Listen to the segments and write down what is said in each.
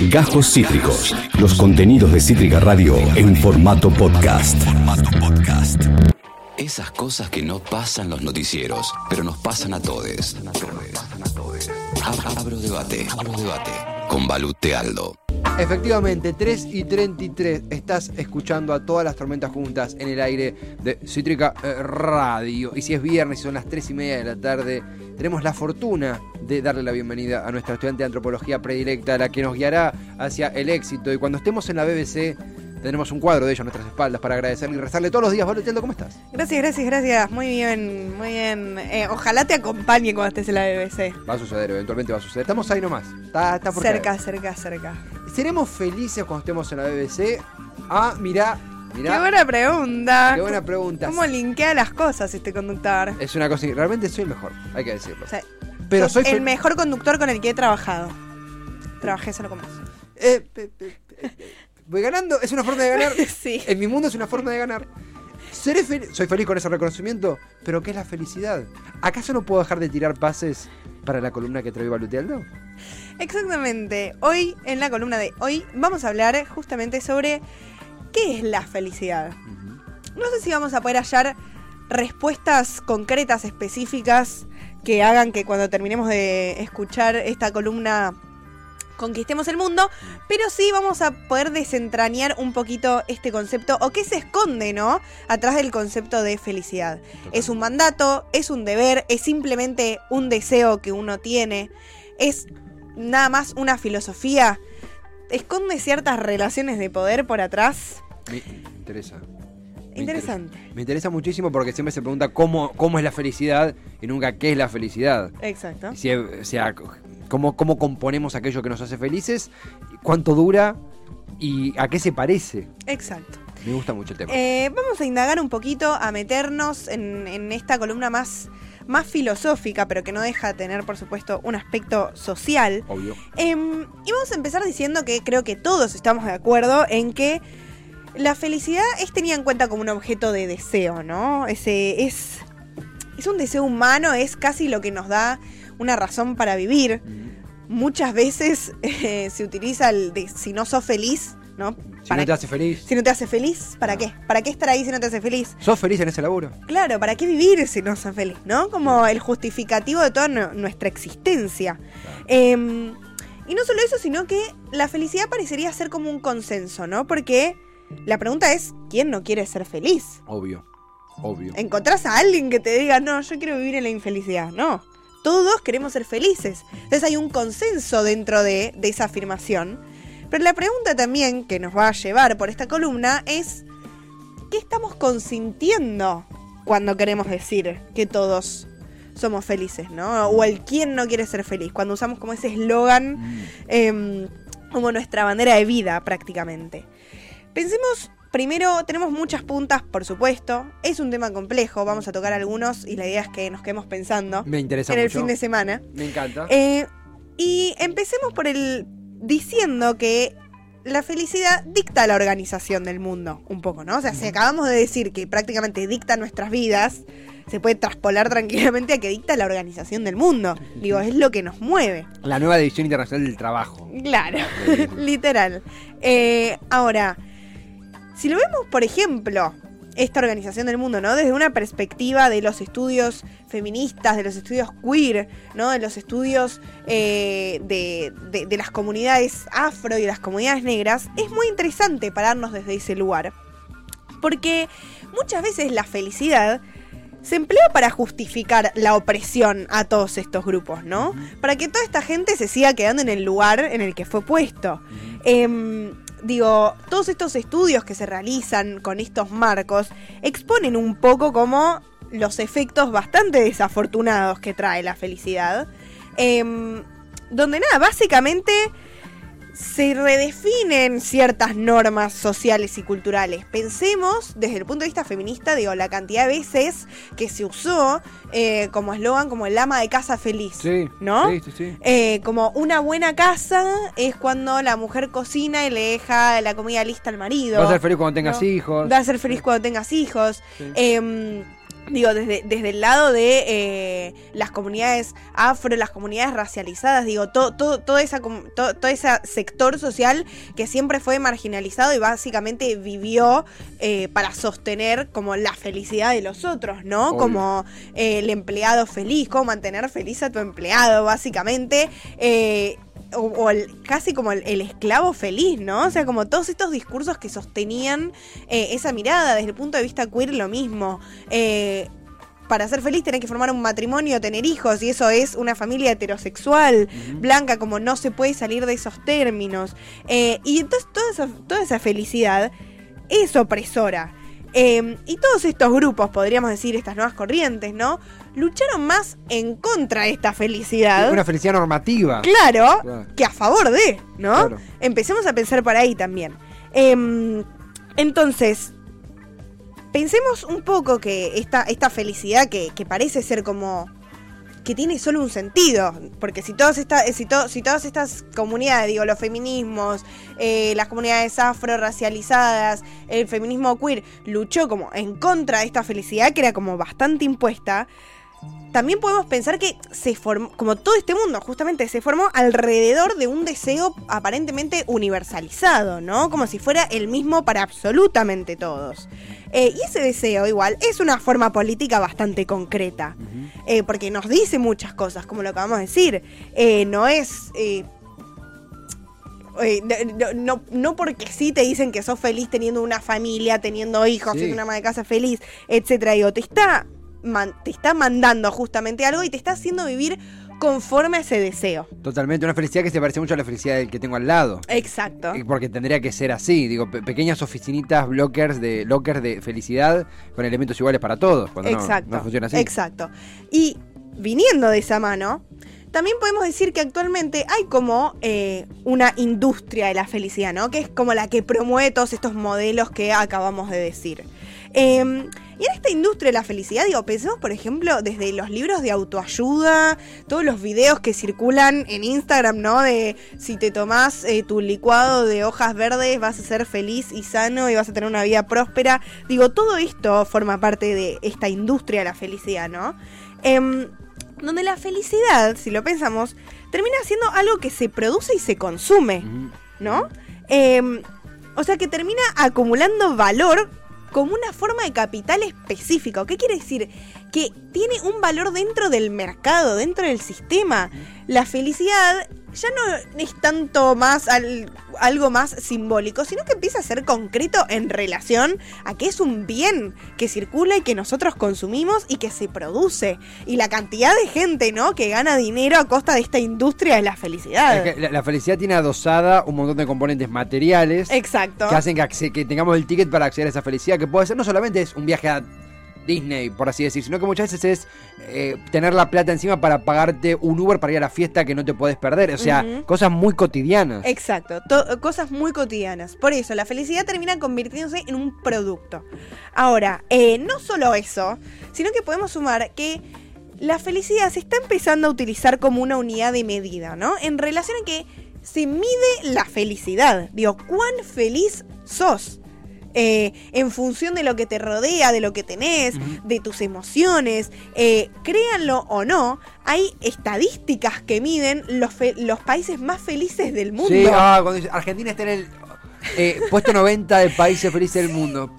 Gajos Cítricos. Los contenidos de Cítrica Radio en formato podcast. Esas cosas que no pasan los noticieros, pero nos pasan a todos. Abro debate. Abro debate. Con Balute Aldo. Efectivamente, 3 y 33 estás escuchando a todas las tormentas juntas en el aire de Cítrica eh, Radio. Y si es viernes y son las 3 y media de la tarde, tenemos la fortuna de darle la bienvenida a nuestra estudiante de antropología predilecta, la que nos guiará hacia el éxito. Y cuando estemos en la BBC, tenemos un cuadro de ella a nuestras espaldas para agradecerle y rezarle todos los días. Vale, ¿cómo estás? Gracias, gracias, gracias. Muy bien, muy bien. Eh, ojalá te acompañe cuando estés en la BBC. Va a suceder, eventualmente va a suceder. Estamos ahí nomás. Está, está por cerca, caer. cerca, cerca. ¿Seremos felices cuando estemos en la BBC? Ah, mirá, mirá. Qué buena pregunta. Qué buena pregunta. ¿Cómo linkea las cosas este conductor? Es una cosa, realmente soy el mejor, hay que decirlo. O sea, Pero soy el mejor conductor con el que he trabajado. Trabajé solo con vos. Eh, pe- pe- pe- voy ganando, es una forma de ganar. Sí. En mi mundo es una forma de ganar. Seré fel- soy feliz con ese reconocimiento, pero ¿qué es la felicidad? ¿Acaso no puedo dejar de tirar pases para la columna que trae Balutealdo? Exactamente. Hoy, en la columna de hoy, vamos a hablar justamente sobre qué es la felicidad. No sé si vamos a poder hallar respuestas concretas, específicas, que hagan que cuando terminemos de escuchar esta columna conquistemos el mundo, pero sí vamos a poder desentrañar un poquito este concepto o qué se esconde, ¿no? Atrás del concepto de felicidad. Es un mandato, es un deber, es simplemente un deseo que uno tiene, es nada más una filosofía, esconde ciertas relaciones de poder por atrás. Me interesa. Me Interesante. interesa. Me interesa muchísimo porque siempre se pregunta cómo, cómo es la felicidad y nunca qué es la felicidad. Exacto. Si, o sea, cómo, cómo componemos aquello que nos hace felices, cuánto dura y a qué se parece. Exacto. Me gusta mucho el tema. Eh, vamos a indagar un poquito, a meternos en, en esta columna más, más filosófica, pero que no deja de tener, por supuesto, un aspecto social. Obvio. Em, y vamos a empezar diciendo que creo que todos estamos de acuerdo en que la felicidad es tenida en cuenta como un objeto de deseo, ¿no? Ese es, es un deseo humano, es casi lo que nos da una razón para vivir. Muchas veces eh, se utiliza el de si no sos feliz, ¿no? Si ¿Para no te hace feliz. si no te hace feliz, ¿para qué? ¿Para qué estar ahí si no te hace feliz? ¿Sos feliz en ese laburo? Claro, ¿para qué vivir si no sos feliz? ¿No? Como el justificativo de toda nu- nuestra existencia. Em, y no solo eso, sino que la felicidad parecería ser como un consenso, ¿no? Porque la pregunta es, ¿quién no quiere ser feliz? Obvio. Obvio. ¿Encontrás a alguien que te diga, no, yo quiero vivir en la infelicidad? No. Todos queremos ser felices. Entonces hay un consenso dentro de, de esa afirmación. Pero la pregunta también que nos va a llevar por esta columna es, ¿qué estamos consintiendo cuando queremos decir que todos somos felices, ¿no? O el quién no quiere ser feliz, cuando usamos como ese eslogan em, como nuestra bandera de vida prácticamente. Pensemos, primero, tenemos muchas puntas, por supuesto, es un tema complejo, vamos a tocar algunos y la idea es que nos quedemos pensando Me interesa en el mucho. fin de semana. Me encanta. Eh, y empecemos por el diciendo que la felicidad dicta la organización del mundo, un poco, ¿no? O sea, si acabamos de decir que prácticamente dicta nuestras vidas, se puede traspolar tranquilamente a que dicta la organización del mundo. Digo, es lo que nos mueve. La nueva edición internacional del trabajo. Claro, literal. Eh, ahora, si lo vemos, por ejemplo, esta organización del mundo, ¿no? Desde una perspectiva de los estudios feministas, de los estudios queer, ¿no? De los estudios eh, de, de- de las comunidades afro y de las comunidades negras, es muy interesante pararnos desde ese lugar. Porque muchas veces la felicidad se emplea para justificar la opresión a todos estos grupos, ¿no? Para que toda esta gente se siga quedando en el lugar en el que fue puesto. Digo, todos estos estudios que se realizan con estos marcos exponen un poco como los efectos bastante desafortunados que trae la felicidad. Em, donde nada, básicamente se redefinen ciertas normas sociales y culturales. Pensemos desde el punto de vista feminista, digo, la cantidad de veces que se usó eh, como eslogan como el ama de casa feliz. Sí. ¿No? Sí, sí, sí. Eh, como una buena casa es cuando la mujer cocina y le deja la comida lista al marido. Vas a ser feliz cuando tengas ¿no? hijos. Va a ser feliz cuando tengas hijos. Sí. Digo, desde, desde el lado de eh, las comunidades afro, las comunidades racializadas, digo, todo, todo, todo, esa, todo, todo ese sector social que siempre fue marginalizado y básicamente vivió eh, para sostener como la felicidad de los otros, ¿no? Obvio. Como eh, el empleado feliz, cómo mantener feliz a tu empleado, básicamente. O, o el- casi como el, el esclavo feliz, ¿no? O sea, como todos estos discursos que sostenían eh, esa mirada desde el punto de vista queer, lo mismo. Eh, para ser feliz tenés que formar un matrimonio, tener hijos, y eso es una familia heterosexual, blanca, como no se puede salir de esos términos. Eh, y entonces toda esa, toda esa felicidad es opresora. Eh, y todos estos grupos, podríamos decir, estas nuevas corrientes, ¿no? Lucharon más en contra de esta felicidad. Una felicidad normativa. Claro, Claro. que a favor de, ¿no? Claro. Empecemos a pensar por ahí también. Em, entonces, pensemos un poco que esta, esta felicidad que, que parece ser como que tiene solo un sentido, porque si todas estas, si, to- si todas estas comunidades, digo, los feminismos, eh, las comunidades afro-racializadas, el feminismo queer, luchó como en contra de esta felicidad que era como bastante impuesta, también podemos pensar que se formó, como todo este mundo, justamente se formó alrededor de un deseo aparentemente universalizado, ¿no? Como si fuera el mismo para absolutamente todos. Eh, y ese deseo, igual, es una forma política bastante concreta, eh, porque nos dice muchas cosas, como lo acabamos de decir. Eh, no es. no, no, no porque sí te dicen que sos feliz teniendo una familia, teniendo hijos, Sí. siendo una ama de casa feliz, etcétera. Digo, te está, te está mandando justamente algo y te está haciendo vivir conforme a ese deseo. Totalmente, una felicidad que se parece mucho a la felicidad del que tengo al lado. Exacto. Porque tendría que ser así, digo, pe- pequeñas oficinitas, blockers de, lockers de felicidad con elementos iguales para todos. Cuando no- Exacto. no, funciona así. Exacto. Y viniendo de esa mano, también podemos decir que actualmente hay como eh, una industria de la felicidad, ¿no? Que es como la que promueve todos estos modelos que acabamos de decir. Eh, y en esta industria de la felicidad, digo, pensemos, por ejemplo, desde los libros de autoayuda, todos los videos que circulan en Instagram, ¿no? De si te tomás eh, tu licuado de hojas verdes, vas a ser feliz y sano y vas a tener una vida próspera. Digo, todo esto forma parte de esta industria de la felicidad, ¿no? Em, donde la felicidad, si lo pensamos, termina siendo algo que se produce y se consume. Ujú. ¿no? Eh, o sea que termina acumulando valor como una forma de capital específico. ¿Qué quiere decir? Que tiene un valor dentro del mercado, dentro del sistema. La felicidad ya no es tanto más al- algo más simbólico, sino que empieza a ser concreto en relación a que es un bien que circula y que nosotros consumimos y que se produce. Y la cantidad de gente, ¿no? Que gana dinero a costa de esta industria de la felicidad. Es que la, la felicidad tiene adosada un montón de componentes materiales Exacto. que hacen que, que tengamos el ticket para acceder a esa felicidad, que puede ser no solamente es un viaje a Disney, por así decir, sino que muchas veces es eh, tener la plata encima para pagarte un Uber para ir a la fiesta que no te puedes perder. O sea, cosas muy cotidianas. Exacto, to- cosas muy cotidianas. Por eso, la felicidad termina convirtiéndose en un producto. Ahora, eh, no solo eso, sino que podemos sumar que la felicidad se está empezando a utilizar como una unidad de medida, ¿no? En relación a que se mide la felicidad. Digo, ¿cuán feliz sos? Eh, en función de lo que te rodea, de lo que tenés, de tus emociones, eh, créanlo o no, hay estadísticas que miden los, fe- los países más felices del mundo. Sí, ah, cuando dice, Argentina está en el eh, puesto 90 de países felices del mundo.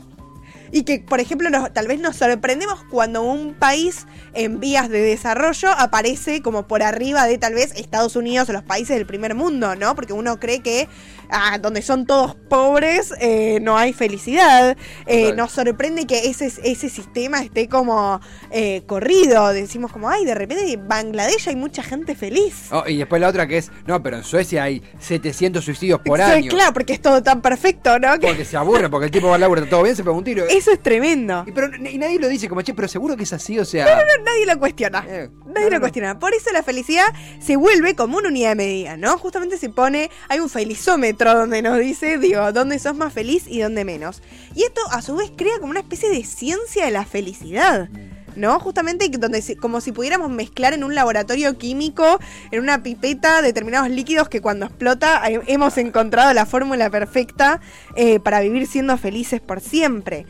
Y que, por ejemplo, nos- tal vez nos sorprendemos cuando un país en vías de desarrollo aparece como por arriba de tal vez Estados Unidos o los países del primer mundo, ¿no? Porque uno cree que ah, donde son todos pobres eh, no hay felicidad. Eh, nos sorprende que ese, ese sistema esté como eh, corrido. Decimos como, ay, de repente en Bangladesh hay mucha gente feliz. Oh, y después la otra que es, no, pero en Suecia hay 700 suicidios por Sí, año. Claro, porque es todo tan perfecto, ¿no? Que Porque se aburre, porque el tipo va al laburo, todo bien, se pega un tiro. eso es tremendo. Y, pero, y nadie lo dice como, che, pero seguro que es así, o sea... nadie lo cuestiona. Nadie no, lo no. cuestiona. Por eso la felicidad se vuelve como una unidad de medida, ¿no? Justamente se pone, hay un felizómetro donde nos dice, digo, dónde sos más feliz y dónde menos. Y esto a su vez crea como una especie de ciencia de la felicidad. ¿No? Justamente donde como si pudiéramos mezclar en un laboratorio químico, en una pipeta, determinados líquidos que cuando explota eh, hemos encontrado la fórmula perfecta eh, para vivir siendo felices por siempre.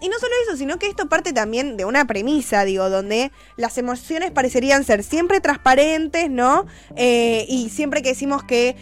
y no solo eso, sino que esto parte también de una premisa, digo, donde las emociones parecerían ser siempre transparentes, ¿no? Eh, y siempre que decimos que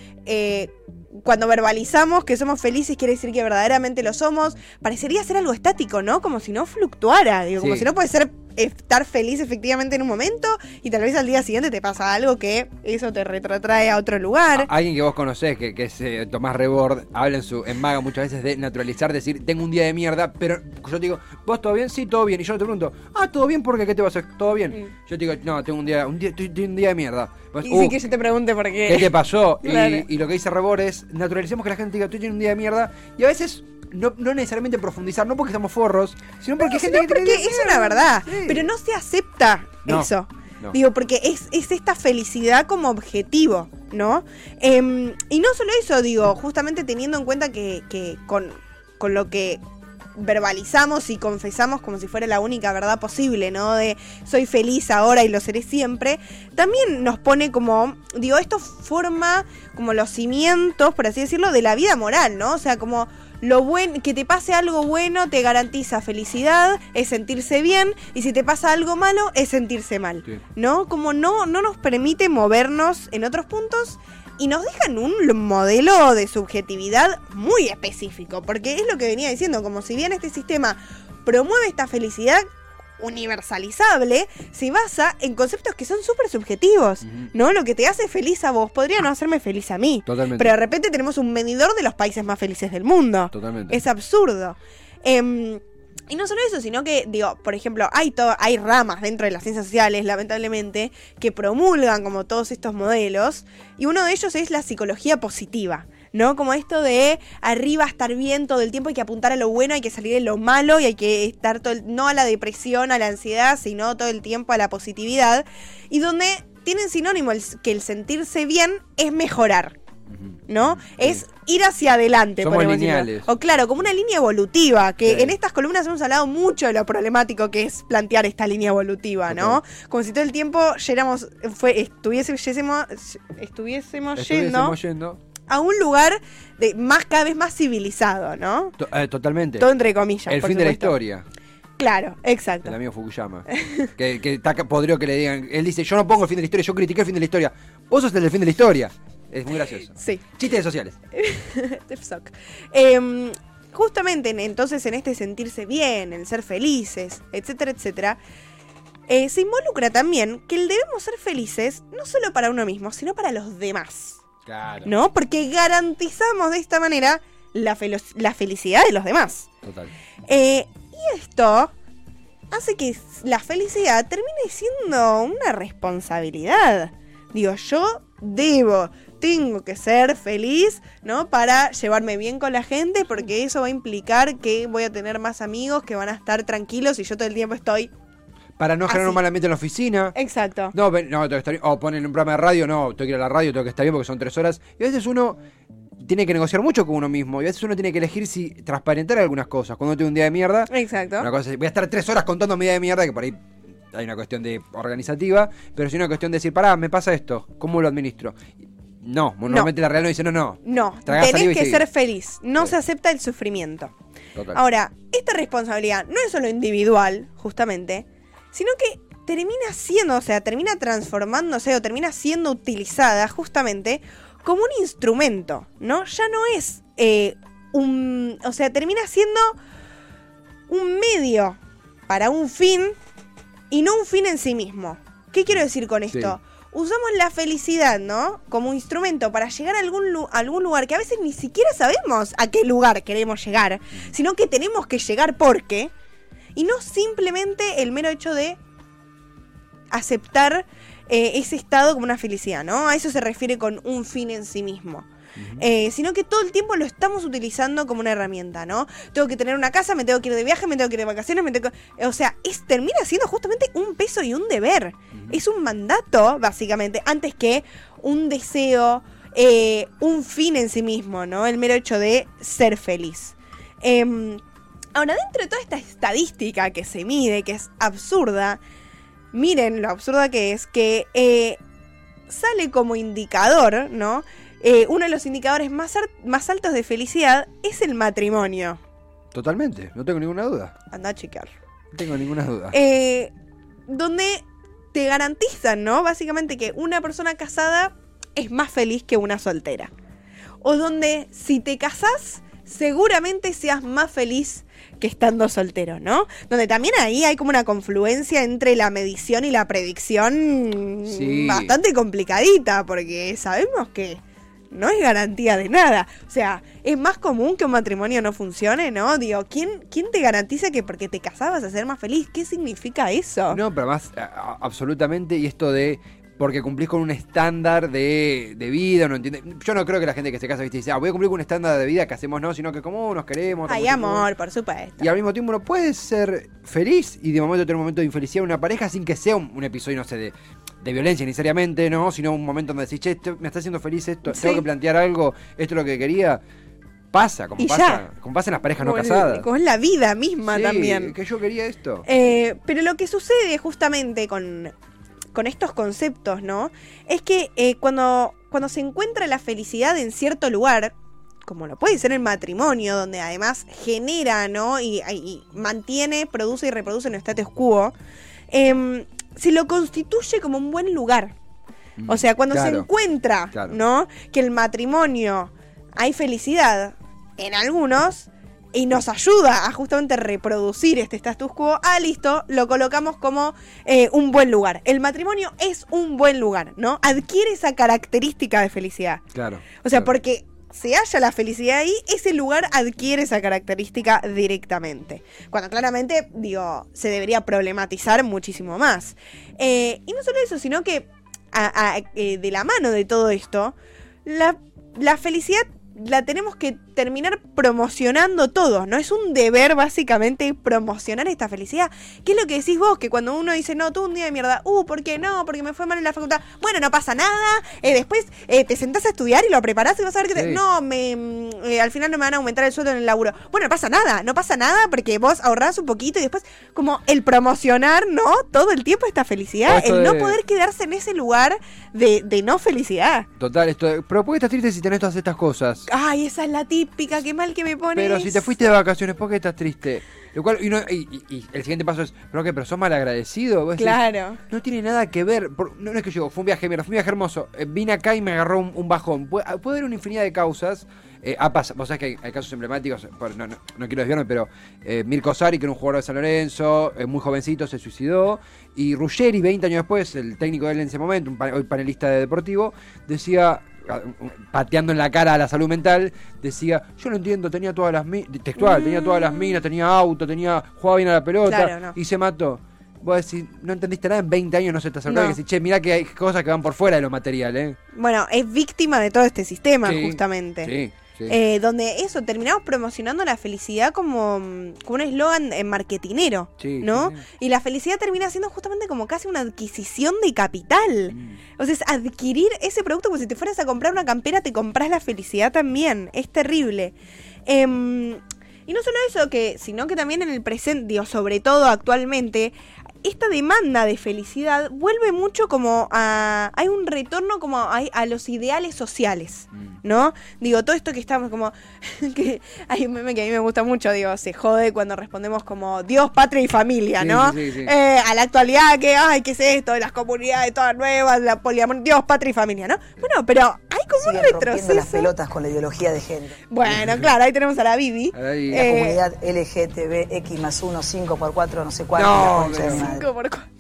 cuando verbalizamos que somos felices quiere decir que verdaderamente lo somos, parecería ser algo estático, ¿no? Como si no fluctuara, digo, como si no puede ser estar feliz efectivamente en un momento y tal vez al día siguiente te pasa algo que eso te retrotrae a otro lugar. A- Alguien que vos conocés, que, que es eh, Tomás Rebord, habla en su en Maga muchas veces de naturalizar, decir, tengo un día de mierda, pero yo te digo, ¿vos todo bien? Sí, todo bien. Y yo te pregunto, ah, todo bien, ¿por qué? ¿Qué te pasa? ¿Todo bien? Mm. Yo te digo, no, tengo un día, un día, un día de mierda. Vos, y "Uh, sí que yo te pregunte por qué. ¿Qué te pasó? Y- Claro. y, lo que dice Rebord es, naturalicemos que la gente diga, estoy teniendo un día de mierda. Y a veces, no, no necesariamente profundizar, no porque estamos forros, sino porque hay gente que porque es una verdad, Sí. pero no se acepta No, eso. no. Digo, porque es, es esta felicidad como objetivo, ¿no? Em, y no solo eso, digo, justamente teniendo en cuenta que, que con, con lo que verbalizamos y confesamos como si fuera la única verdad posible, ¿no? De soy feliz ahora y lo seré siempre, también nos pone como, digo, esto forma como los cimientos, por así decirlo, de la vida moral, ¿no? O sea, como lo buen, que te pase algo bueno te garantiza felicidad, es sentirse bien, y si te pasa algo malo, es sentirse mal, Sí. ¿no? Como no, no nos permite movernos en otros puntos y nos dejan un modelo de subjetividad muy específico, porque es lo que venía diciendo, como si bien este sistema promueve esta felicidad universalizable, se basa en conceptos que son súper subjetivos. ¿no? Lo que te hace feliz a vos podría no hacerme feliz a mí. Totalmente. Pero de repente tenemos un medidor de los países más felices del mundo. Totalmente. Es absurdo. Em, y no solo eso, sino que, digo, por ejemplo, hay, to- hay ramas dentro de las ciencias sociales, lamentablemente, que promulgan como todos estos modelos, y uno de ellos es la psicología positiva. ¿No? Como esto de arriba estar bien todo el tiempo, hay que apuntar a lo bueno, hay que salir de lo malo y hay que estar todo el- no a la depresión, a la ansiedad, sino todo el tiempo a la positividad. Y donde tienen sinónimo el- que el sentirse bien es mejorar. ¿no? Es ir hacia adelante. Somos lineales. O claro, como una línea evolutiva, que Sí. en estas columnas hemos hablado mucho de lo problemático que es plantear esta línea evolutiva, ¿no? Como si todo el tiempo fue, estuviésemos, estuviésemos, estuviésemos yendo Estuviésemos yendo. A un lugar de más cada vez más civilizado, ¿no? To- eh, totalmente. Todo entre comillas. El por fin de la historia. Claro, exacto. El amigo Fukuyama. que, que está podrido que le digan. Él dice: Yo no pongo el fin de la historia, yo critiqué el fin de la historia. Vos sos el del fin de la historia. Es muy gracioso. Sí. Chistes sociales. Em, justamente en- entonces en este sentirse bien, el ser felices, etcétera, etcétera, eh, se involucra también que el debemos ser felices no solo para uno mismo, sino para los demás, Claro. ¿no? Porque garantizamos de esta manera la, la felicidad de los demás. Total. Eh, y esto hace que la felicidad termine siendo una responsabilidad. Digo, yo debo, tengo que ser feliz, ¿no? Para llevarme bien con la gente, porque eso va a implicar que voy a tener más amigos que van a estar tranquilos y yo todo el tiempo estoy. Para no generar Así. un mal ambiente en la oficina. Exacto. No, ven- no, tengo que estar bien. O ponen un programa de radio, no, tengo que ir a la radio, tengo que estar bien porque son tres horas. Y a veces uno tiene que negociar mucho con uno mismo. Y a veces uno tiene que elegir si transparentar algunas cosas. Cuando tiene un día de mierda, Exacto. una cosa es, voy a estar tres horas contando mi día de mierda, que por ahí hay una cuestión de organizativa, pero si una cuestión de decir, pará, me pasa esto, ¿cómo lo administro? No, normalmente la real no dice, no, no. No, Tragá saliva tenés y que seguí. ser feliz. No Sí. se acepta el sufrimiento. Total. Ahora, esta responsabilidad no es solo individual, justamente, sino que termina siendo, o sea, termina transformándose o termina siendo utilizada justamente como un instrumento, ¿no? Ya no es eh, un, o sea, termina siendo un medio para un fin y no un fin en sí mismo. ¿Qué quiero decir con esto? Usamos la felicidad, ¿no? Como instrumento para llegar a algún, lu- a algún lugar que a veces ni siquiera sabemos a qué lugar queremos llegar, sino que tenemos que llegar porque, y no simplemente el mero hecho de aceptar eh, ese estado como una felicidad, ¿no? A eso se refiere con un fin en sí mismo. Eh, sino que todo el tiempo lo estamos utilizando como una herramienta, ¿no? Tengo que tener una casa, me tengo que ir de viaje, me tengo que ir de vacaciones, me tengo que- O sea, es, termina siendo justamente un peso y un deber. Es un mandato, básicamente, antes que un deseo, eh, un fin en sí mismo, ¿no? El mero hecho de ser feliz. Em, ahora, dentro de toda esta estadística que se mide, que es absurda, miren lo absurda que es, que eh, sale como indicador, ¿no? Eh, uno de los indicadores más, altos de felicidad es el matrimonio. Totalmente, no tengo ninguna duda. Anda a chequear. No tengo ninguna duda. Eh, donde te garantizan, ¿no? Básicamente que una persona casada es más feliz que una soltera. O donde si te casás, seguramente seas más feliz que estando soltero, ¿no? Donde también ahí hay como una confluencia entre la medición y la predicción Sí. bastante complicadita, porque sabemos que no es garantía de nada. O sea, es más común que un matrimonio no funcione, ¿no? Digo, ¿quién, quién te garantiza que porque te casabas a ser más feliz? ¿Qué significa eso? No, pero más absolutamente, y esto de porque cumplís con un estándar de, de vida, no entiende. Yo no creo que la gente que se casa ¿viste? dice, ah, voy a cumplir con un estándar de vida que hacemos no, sino que como nos queremos. Hay amor, por supuesto. Y al mismo tiempo uno puede ser feliz y de momento tener un momento de infelicidad en una pareja sin que sea un, un episodio, no sé, de, de violencia necesariamente, ¿no? Sino un momento donde decís, che, esto- me está haciendo feliz esto, Sí. tengo que plantear algo, esto es lo que quería. Pasa, como Y pasa, ya. como pasa en las parejas no Como casadas. como es la vida misma Sí, también. Que yo quería esto. Eh, pero lo que sucede justamente con, con estos conceptos, ¿no? Es que eh, cuando, cuando se encuentra la felicidad en cierto lugar, como lo puede ser el matrimonio, donde además genera, ¿no? Y, y mantiene, produce y reproduce un status quo, em, se lo constituye como un buen lugar. O sea, cuando se encuentra, claro. ¿no? Que el matrimonio hay felicidad en algunos y nos ayuda a justamente reproducir este status quo, ah, listo, lo colocamos como eh, un buen lugar. El matrimonio es un buen lugar, ¿no? Adquiere esa característica de felicidad. Claro. O sea, claro. porque se halla la felicidad ahí, ese lugar adquiere esa característica directamente. Cuando claramente, digo, se debería problematizar muchísimo más. Eh, y no solo eso, sino que a- a- eh, de la mano de todo esto, la, la felicidad la tenemos que terminar promocionando todos, ¿no? Es un deber básicamente promocionar esta felicidad. ¿Qué es lo que decís vos? Que cuando uno dice, no, tuve un día de mierda, uh, ¿por qué no? Porque me fue mal en la facultad. Bueno, no pasa nada. eh, después eh, te sentás a estudiar y lo preparás y vas a ver que te- no, me, mm, eh, al final no me van a aumentar el sueldo en el laburo. Bueno, no pasa nada, no pasa nada porque vos ahorrás un poquito y después como el promocionar, ¿no? Todo el tiempo esta felicidad, esto el no de- poder quedarse en ese lugar de, de no felicidad. Total, esto de- pero ¿por qué estás triste si tenés todas estas cosas? Ay, esa es la típica, qué mal que me pones. Pero si te fuiste de vacaciones, ¿por qué estás triste? Lo cual, y, no- y- y- y el siguiente paso es, ¿pero qué? ¿Pero sos malagradecido? Vos decís, Claro. No tiene nada que ver. por- no, no es que yo, fue un viaje, mira, fue un viaje hermoso. eh, vine acá y me agarró un, un bajón. Puede, puede haber una infinidad de causas. Eh, ha pas- vos sabés que hay, hay casos emblemáticos, por- no, no, no quiero desviarme, pero eh, Mirko Sari, que era un jugador de San Lorenzo, eh, muy jovencito, se suicidó. Y Ruggeri, 20 años después, el técnico de él en ese momento, un hoy panelista de deportivo, decía, ah, pateando en la cara a la salud mental, decía, yo no entiendo, tenía todas las minas, textual, tenía todas las minas, tenía auto, tenía, jugaba bien a la pelota, Claro, no. y se mató. Vos decís, no entendiste nada en 20 años, no se te acercó No. y decís, che, mirá que hay cosas que van por fuera de lo material, ¿eh? Bueno, es víctima de todo este sistema, Sí, justamente. Sí, sí. Eh, donde eso, terminamos promocionando la felicidad como, mm, como un eslogan eh, marketinero, Sí, ¿no? sí. Y la felicidad termina siendo justamente como casi una adquisición de capital. Mm. O sea, es adquirir ese producto como si te fueras a comprar una campera, te compras la felicidad también. Es terrible. Em, y no solo eso, que, sino que también en el presente, digo, sobre todo actualmente, esta demanda de felicidad vuelve mucho como a... Hay un retorno como a, a los ideales sociales. Mm. ¿no? Digo, todo esto que estamos como. que hay un meme que a mí me gusta mucho, digo, se jode cuando respondemos como Dios, patria y familia, ¿no? sí, sí, sí. Eh, a la actualidad, que, ay, ¿qué es esto? Las comunidades todas nuevas, la poliamor, Dios, patria y familia, ¿no? Bueno, pero hay como Siguen un rompiendo las retroceso. pelotas con la ideología de género. Bueno, claro, ahí tenemos a la Bibi. La Eh, comunidad LGTBX más 1, 5 por 4, no sé cuánto. No, la concha de pero- mi madre. Cinco por cuatro.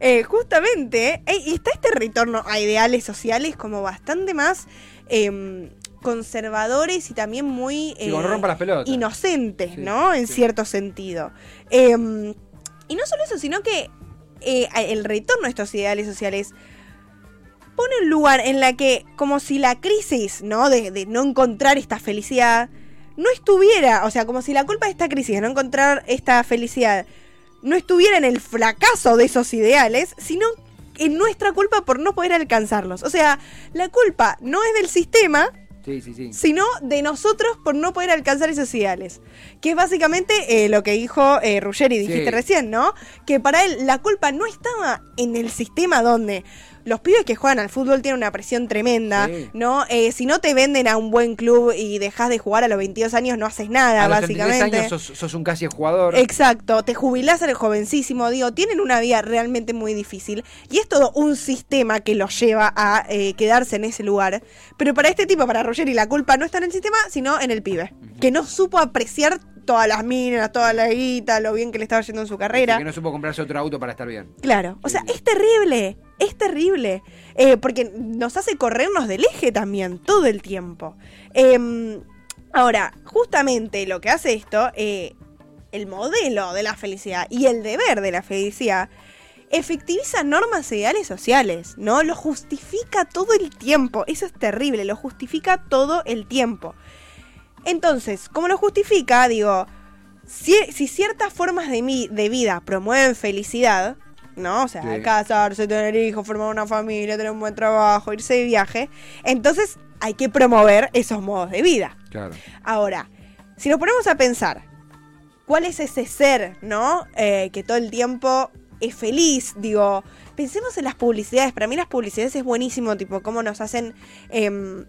Eh, justamente, eh, y está este retorno a ideales sociales como bastante más em, conservadores y también muy Sí, rompa las pelotas. inocentes, Sí, ¿no? En sí. cierto sentido. Em, y no solo eso, sino que eh, el retorno a estos ideales sociales pone un lugar en la que, como si la crisis, ¿no? De, de no encontrar esta felicidad, no estuviera, o sea, como si la culpa de esta crisis, de no encontrar esta felicidad, no estuviera en el fracaso de esos ideales, sino en nuestra culpa por no poder alcanzarlos. O sea, la culpa no es del sistema, Sí, sí, sí. sino de nosotros por no poder alcanzar esos ideales. Que es básicamente eh, lo que dijo eh, Ruggeri, dijiste recién, ¿no? Que para él la culpa no estaba en el sistema donde los pibes que juegan al fútbol tienen una presión tremenda, Sí. ¿no? Eh, si no te venden a un buen club y dejas de jugar a los 22 años, no haces nada, a los 33 básicamente. años sos, sos un casi jugador. Exacto, te jubilás al jovencísimo, digo, tienen una vida realmente muy difícil y es todo un sistema que los lleva a eh, quedarse en ese lugar. Pero para este tipo, para Roger, y la culpa no está en el sistema, sino en el pibe, que no supo apreciar todas las minas, toda la guita, lo bien que le estaba yendo en su carrera. Que no supo comprarse otro auto para estar bien. Claro, o sea, sí. es terrible, es terrible, eh, porque nos hace corrernos del eje también, todo el tiempo. Em, ahora, justamente lo que hace esto, eh, el modelo de la felicidad y el deber de la felicidad, efectiviza normas ideales sociales, ¿no? Lo justifica todo el tiempo, eso es terrible, lo justifica todo el tiempo. Entonces, como lo justifica, digo, si, si ciertas formas de, mi, de vida promueven felicidad, ¿no? O sea, Sí. casarse, tener hijos, formar una familia, tener un buen trabajo, irse de viaje, entonces hay que promover esos modos de vida. Claro. Ahora, si nos ponemos a pensar, ¿cuál es ese ser, no? Eh, que todo el tiempo es feliz, digo, pensemos en las publicidades. Para mí las publicidades es buenísimo, tipo, cómo nos hacen em,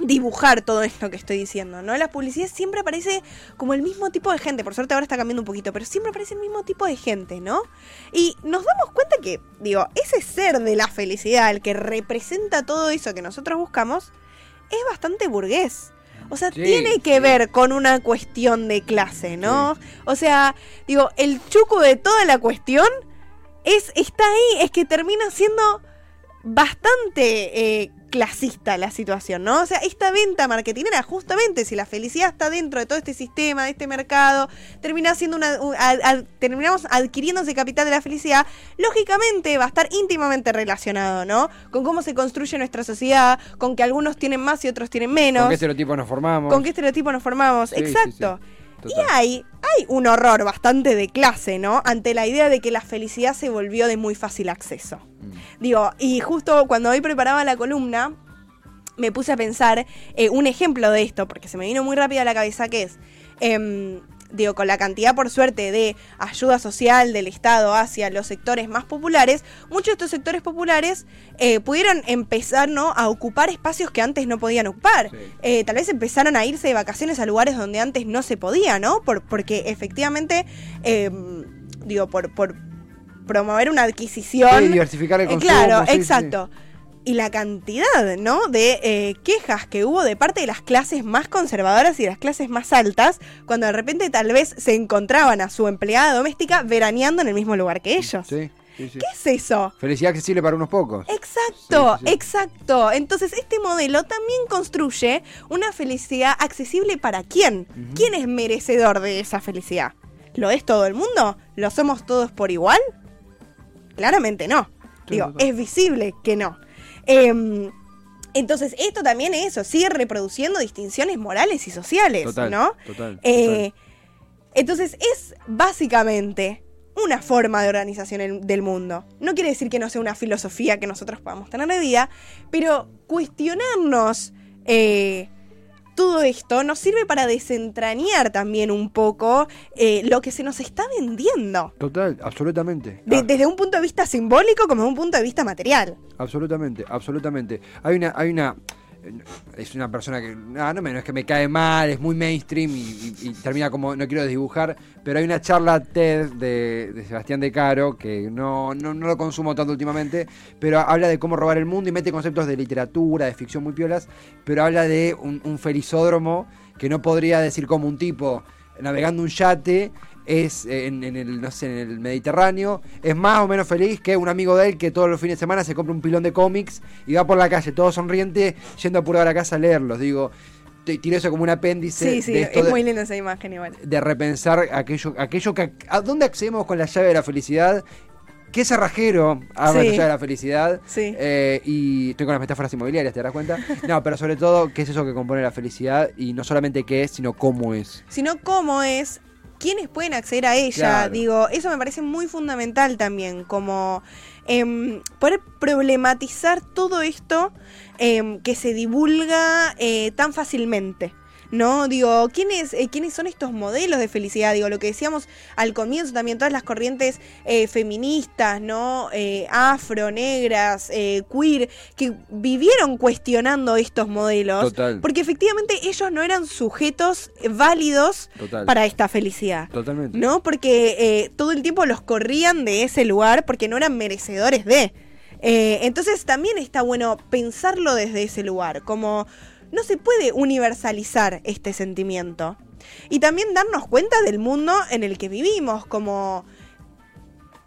dibujar todo esto que estoy diciendo, ¿no? Las publicidades siempre aparece como el mismo tipo de gente, por suerte ahora está cambiando un poquito, pero siempre aparece el mismo tipo de gente, ¿no? Y nos damos cuenta que, digo, ese ser de la felicidad, el que representa todo eso que nosotros buscamos, es bastante burgués. O sea, Sí, tiene que sí. ver con una cuestión de clase, ¿no? O sea, digo, el chuco de toda la cuestión es, está ahí, es que termina siendo bastante eh, clasista la situación, ¿no? O sea, esta venta marketinera, justamente, si la felicidad está dentro de todo este sistema, de este mercado, termina siendo una. terminamos adquiriendo ese capital de la felicidad, lógicamente va a estar íntimamente relacionado, ¿no? Con cómo se construye nuestra sociedad, con que algunos tienen más y otros tienen menos. ¿Con qué estereotipo nos formamos? ¿Con qué estereotipo nos formamos? Sí, Exacto. sí. Total. hay, hay un horror bastante de clase, ¿no? Ante la idea de que la felicidad se volvió de muy fácil acceso. Mm. Digo, y justo cuando hoy preparaba la columna, me puse a pensar eh, un ejemplo de esto, porque se me vino muy rápido a la cabeza, que es, em, digo, con la cantidad, por suerte, de ayuda social del Estado hacia los sectores más populares, muchos de estos sectores populares eh, pudieron empezar, ¿no?, a ocupar espacios que antes no podían ocupar. Sí. Eh, tal vez empezaron a irse de vacaciones a lugares donde antes no se podía, ¿no? Por, porque efectivamente, em, digo, por, por promover una adquisición... Sí, diversificar el Eh, consumo. claro, sí, sí. Y la cantidad, ¿no? De eh, quejas que hubo de parte de las clases más conservadoras y de las clases más altas, cuando de repente tal vez se encontraban a su empleada doméstica veraneando en el mismo lugar que ellos. Sí, sí, sí. ¿Qué es eso? Felicidad accesible para unos pocos. Exacto, Sí, exacto. Entonces este modelo también construye una felicidad accesible para quién. ¿Quién es merecedor de esa felicidad? ¿Lo es todo el mundo? ¿Lo somos todos por igual? Claramente no. Digo, es visible que no. Em, entonces esto también es eso, sigue reproduciendo distinciones morales y sociales, Total, ¿no? total, Eh, entonces es básicamente una forma de organización del mundo. No quiere decir que no sea una filosofía que nosotros podamos tener de vida, pero cuestionarnos eh, todo esto nos sirve para desentrañar también un poco eh, lo que se nos está vendiendo. Total, absolutamente. De- Ah, desde un punto de vista simbólico como desde un punto de vista material. Absolutamente, absolutamente. Hay una, hay una, es una persona que, no, no es que me cae mal, es muy mainstream y, termina como, no quiero desdibujar, pero hay una charla TED de, de Sebastián De Caro, que no, no, no lo consumo tanto últimamente, pero habla de cómo robar el mundo y mete conceptos de literatura, de ficción muy piolas, pero habla de un, un felizódromo que no podría decir como un tipo navegando un yate es eh, en, en el, no sé, en el Mediterráneo, es más o menos feliz que un amigo de él que todos los fines de semana se compra un pilón de cómics y va por la calle todo sonriente yendo apurado a la casa a leerlos. Digo, tiro eso como un apéndice Sí, sí, de esto es muy linda esa imagen igual. de repensar aquello, aquello que... ¿A dónde accedemos con la llave de la felicidad? ¿Qué cerrajero abre Sí. la llave de la felicidad? Sí. Eh, y estoy con las metáforas inmobiliarias, ¿te das cuenta? No, pero sobre todo, ¿qué es eso que compone la felicidad? Y no solamente qué es, sino cómo es. sino cómo es, quiénes pueden acceder a ella. Claro. Digo, eso me parece muy fundamental también, como em, poder problematizar todo esto em, que se divulga eh, tan fácilmente. ¿No? Digo, ¿quiénes, eh, ¿quiénes son estos modelos de felicidad? Digo, lo que decíamos al comienzo también, todas las corrientes eh, feministas, ¿no? Eh, afro, negras, eh, queer, que vivieron cuestionando estos modelos. Total. Porque efectivamente ellos no eran sujetos válidos Total. para esta felicidad. Totalmente. ¿No? Porque todo el tiempo los corrían de ese lugar porque no eran merecedores de. Entonces también está bueno pensarlo desde ese lugar, como no se puede universalizar este sentimiento. Y también darnos cuenta del mundo en el que vivimos, como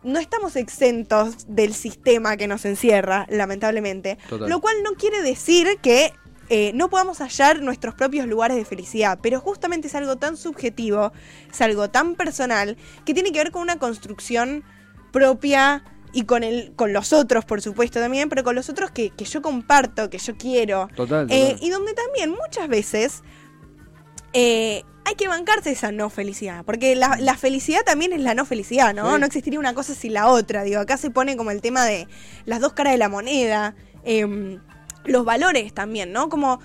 no estamos exentos del sistema que nos encierra, lamentablemente. Total. Lo cual no quiere decir que eh, no podamos hallar nuestros propios lugares de felicidad, pero justamente es algo tan subjetivo, es algo tan personal, que tiene que ver con una construcción propia y con, el, con los otros, por supuesto, también, pero con los otros que, que yo comparto, que yo quiero. Total, Eh, y donde también muchas veces eh, hay que bancarse esa no felicidad, porque la, la felicidad también es la no felicidad, ¿no? Sí. No existiría una cosa sin la otra, digo, acá se pone como el tema de las dos caras de la moneda, em, los valores también, ¿no? Como,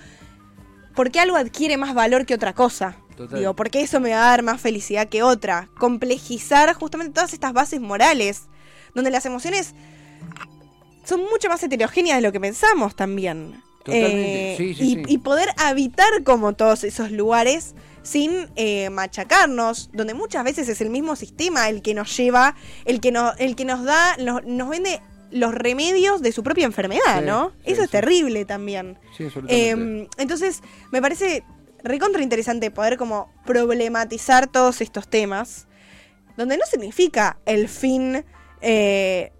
¿por qué algo adquiere más valor que otra cosa? Total. Digo, ¿por qué eso me va a dar más felicidad que otra? Complejizar justamente todas estas bases morales, donde las emociones son mucho más heterogéneas de lo que pensamos también. Totalmente, Eh, sí, sí, y, sí. y poder habitar como todos esos lugares sin eh, machacarnos, donde muchas veces es el mismo sistema el que nos lleva, el que, no, el que nos da, nos, nos vende los remedios de su propia enfermedad, ¿no? Eso es terrible también. Sí, absolutamente. Eh, entonces, me parece recontra interesante poder como problematizar todos estos temas, donde no significa el fin, eh,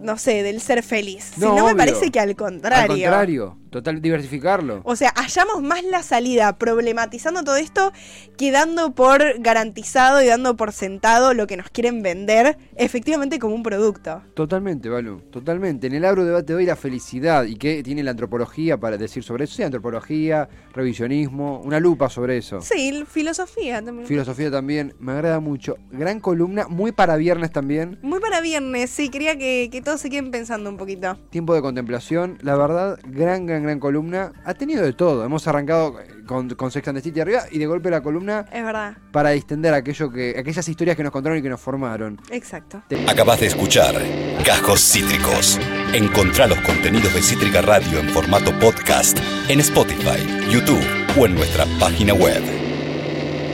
no sé, del ser feliz, No, sino me obvio. parece que al contrario. Al contrario, total diversificarlo. O sea, hallamos más la salida problematizando todo esto que dando por garantizado y dando por sentado lo que nos quieren vender efectivamente como un producto. Totalmente, Balu, totalmente. En el agro debate de hoy la felicidad y qué tiene la antropología para decir sobre eso. Sí, antropología, revisionismo, una lupa sobre eso. Sí, filosofía también. Filosofía también, me agrada mucho. Gran columna, muy para viernes también. Muy para viernes, sí, quería que, que todos se queden pensando un poquito. Tiempo de contemplación, la verdad, gran, gran, gran columna. Ha tenido de todo. Hemos arrancado eh, con, con Sex and the City arriba y de golpe la columna Es verdad, para distender aquello que, aquellas historias que nos contaron y que nos formaron. exacto. Acabas de escuchar Cajos Cítricos. Encontrá los contenidos de Cítrica Radio en formato podcast en Spotify, YouTube o en nuestra página web.